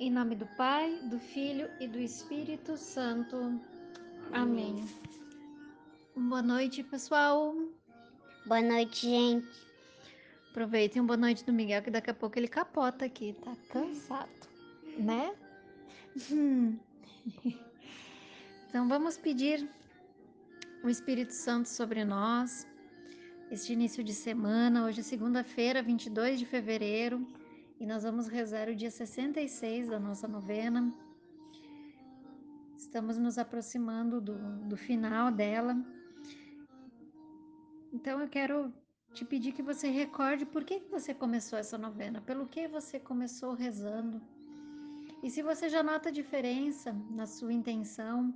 Em nome do Pai, do Filho e do Espírito Santo. Amém. Boa noite, pessoal. Boa noite, gente. Aproveitem um boa noite do Miguel, que daqui a pouco ele capota aqui, tá cansado, né? Então vamos pedir o Espírito Santo sobre nós. Este início de semana, hoje é segunda-feira, 22 de fevereiro, e nós vamos rezar o dia 66 da nossa novena. Estamos nos aproximando do, do final dela. Então eu quero te pedir que você recorde por que você começou essa novena, pelo que você começou rezando. E se você já nota diferença na sua intenção,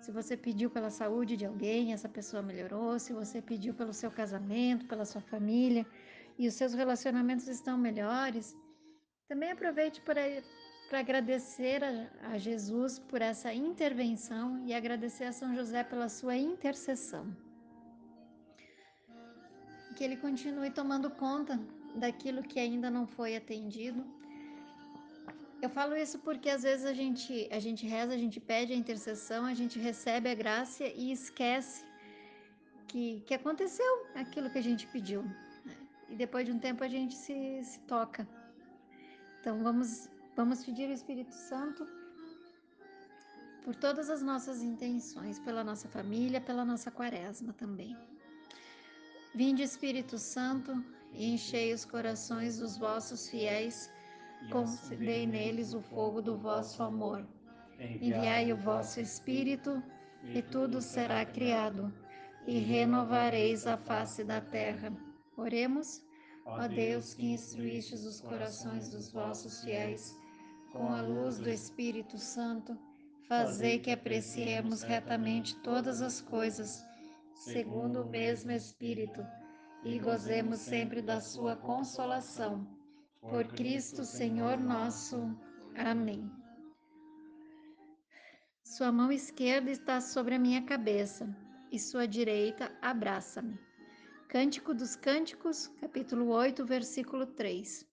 se você pediu pela saúde de alguém, essa pessoa melhorou, se você pediu pelo seu casamento, pela sua família e os seus relacionamentos estão melhores, também aproveite para agradecer a, a Jesus por essa intervenção e agradecer a São José pela sua intercessão. Que ele continue tomando conta daquilo que ainda não foi atendido eu falo isso porque às vezes a gente, a gente reza, a gente pede a intercessão, a gente recebe a graça e esquece que, que aconteceu aquilo que a gente pediu. Né? E depois de um tempo a gente se, se toca. Então vamos, vamos pedir o Espírito Santo por todas as nossas intenções, pela nossa família, pela nossa quaresma também. Vinde Espírito Santo e enchei os corações dos vossos fiéis concedei neles o fogo do vosso amor. Enviai o vosso Espírito, e tudo será criado, e renovareis a face da terra. Oremos, ó Deus que instruístes os corações dos vossos fiéis, com a luz do Espírito Santo, fazei que apreciemos retamente todas as coisas, segundo o mesmo Espírito, e gozemos sempre da sua consolação por Cristo Senhor nosso. Amém. Sua mão esquerda está sobre a minha cabeça e sua direita abraça-me. Cântico dos Cânticos, capítulo 8, versículo 3.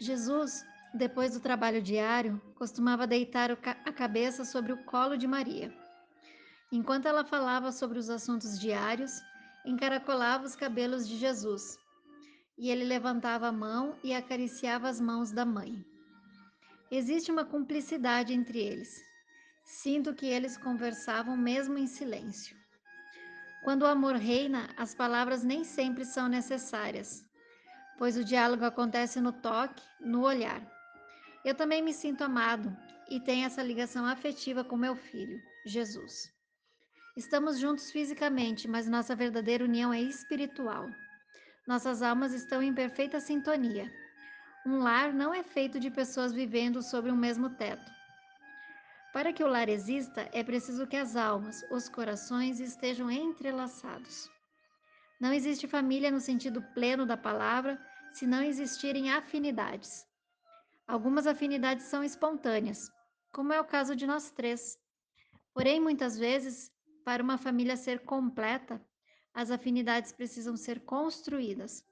Jesus, depois do trabalho diário, costumava deitar a cabeça sobre o colo de Maria. Enquanto ela falava sobre os assuntos diários, encaracolava os cabelos de Jesus e ele levantava a mão e acariciava as mãos da mãe. Existe uma cumplicidade entre eles. Sinto que eles conversavam mesmo em silêncio. Quando o amor reina, as palavras nem sempre são necessárias, pois o diálogo acontece no toque, no olhar. Eu também me sinto amado e tenho essa ligação afetiva com meu filho, Jesus. Estamos juntos fisicamente, mas nossa verdadeira união é espiritual. Nossas almas estão em perfeita sintonia. Um lar não é feito de pessoas vivendo sob um mesmo teto. Para que o lar exista, é preciso que as almas, os corações estejam entrelaçados. Não existe família no sentido pleno da palavra se não existirem afinidades. Algumas afinidades são espontâneas, como é o caso de nós três. Porém, muitas vezes, para uma família ser completa, as afinidades precisam ser construídas.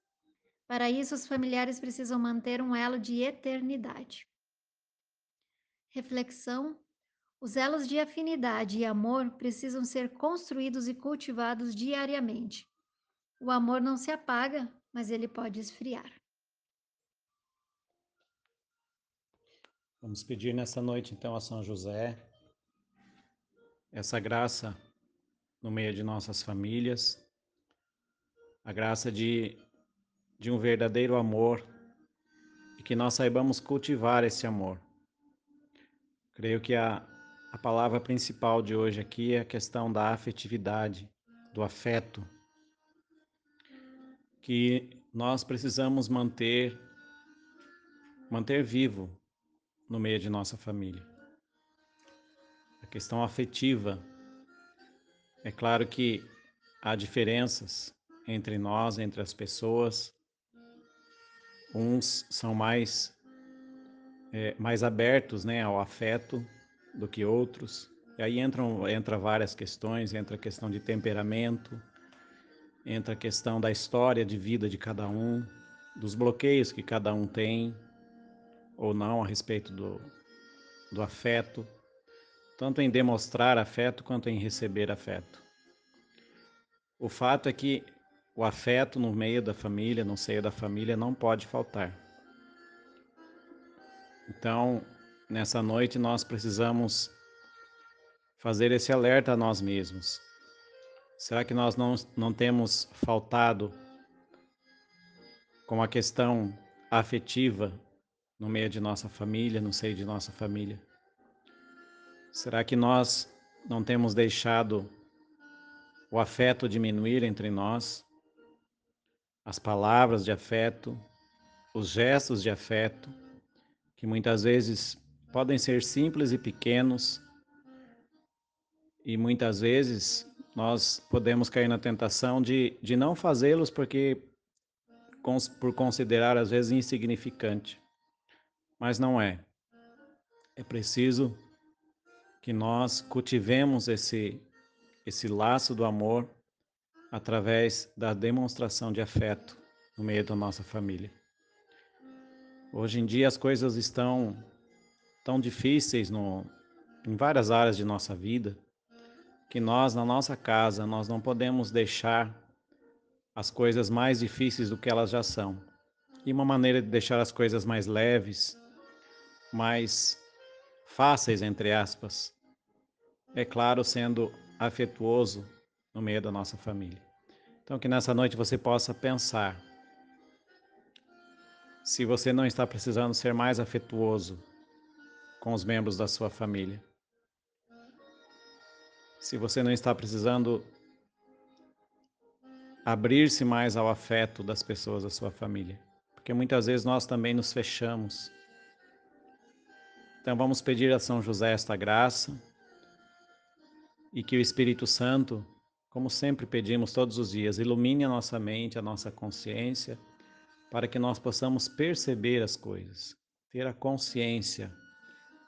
Para isso, os familiares precisam manter um elo de eternidade. Reflexão: os elos de afinidade e amor precisam ser construídos e cultivados diariamente. O amor não se apaga, mas ele pode esfriar. Vamos pedir nessa noite, então, a São José essa graça no meio de nossas famílias, a graça de, de um verdadeiro amor e que nós saibamos cultivar esse amor. Creio que a, a palavra principal de hoje aqui é a questão da afetividade, do afeto, que nós precisamos manter manter vivo no meio de nossa família. A questão afetiva. É claro que há diferenças entre nós, entre as pessoas. Uns são mais é, mais abertos, né, ao afeto do que outros. E aí entram entra várias questões, entra a questão de temperamento, entra a questão da história de vida de cada um, dos bloqueios que cada um tem. ou não a respeito do, do afeto, tanto em demonstrar afeto quanto em receber afeto. O fato é que o afeto no meio da família, no seio da família, não pode faltar. Então, nessa noite, nós precisamos fazer esse alerta a nós mesmos. Será que nós não, não temos faltado com a questão afetiva no meio de nossa família, no seio de nossa família? Será que nós não temos deixado o afeto diminuir entre nós? As palavras de afeto, os gestos de afeto, que muitas vezes podem ser simples e pequenos, e muitas vezes nós podemos cair na tentação de, de não fazê-los porque por considerar às vezes insignificante. Mas não é. É preciso que nós cultivemos esse esse laço do amor através da demonstração de afeto no meio da nossa família. Hoje em dia as coisas estão tão difíceis no, em várias áreas de nossa vida que nós na nossa casa nós não podemos deixar as coisas mais difíceis do que elas já são. E uma maneira de deixar as coisas mais leves, mais fáceis entre aspas, é claro, sendo afetuoso no meio da nossa família. Então, que nessa noite você possa pensar se você não está precisando ser mais afetuoso com os membros da sua família. Se você não está precisando abrir-se mais ao afeto das pessoas da sua família. Porque muitas vezes nós também nos fechamos. Então vamos pedir a São José esta graça e que o Espírito Santo, como sempre pedimos todos os dias, ilumine a nossa mente, a nossa consciência, para que nós possamos perceber as coisas, ter a consciência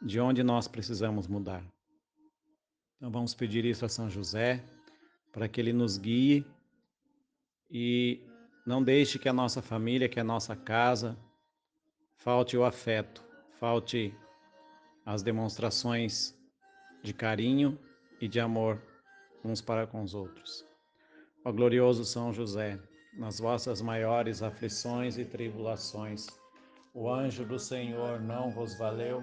de onde nós precisamos mudar. Então vamos pedir isso a São José, para que ele nos guie e não deixe que a nossa família, que a nossa casa, falte o afeto, falte as demonstrações de carinho e de amor uns para com os outros. Ó glorioso São José, nas vossas maiores aflições e tribulações, o anjo do Senhor não vos valeu,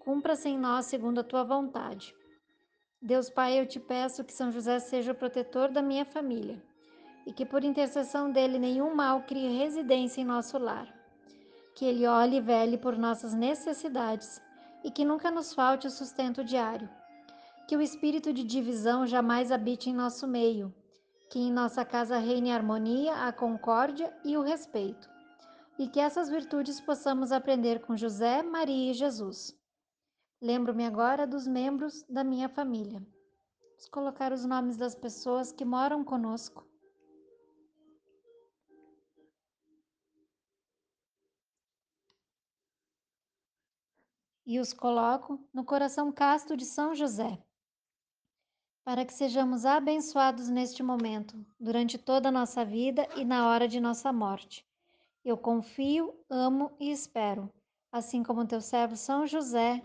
Cumpra-se em nós segundo a tua vontade. Deus Pai, eu te peço que São José seja o protetor da minha família e que por intercessão dele nenhum mal crie residência em nosso lar. Que ele olhe e vele por nossas necessidades e que nunca nos falte o sustento diário. Que o espírito de divisão jamais habite em nosso meio. Que em nossa casa reine a harmonia, a concórdia e o respeito. E que essas virtudes possamos aprender com José, Maria e Jesus. Lembro-me agora dos membros da minha família. Vamos colocar os nomes das pessoas que moram conosco. e os coloco no coração casto de São José, para que sejamos abençoados neste momento, durante toda a nossa vida e na hora de nossa morte. Eu confio, amo e espero, assim como teu servo São José.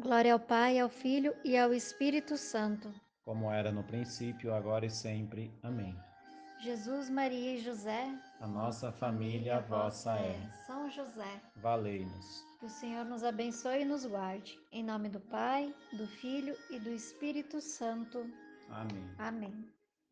Glória ao Pai, ao Filho e ao Espírito Santo. Como era no princípio, agora e sempre. Amém. Jesus, Maria e José, A nossa família, a vossa é. São José, Valei-nos. que o Senhor nos abençoe e nos guarde. Em nome do Pai, do Filho e do Espírito Santo. Amém. Amém.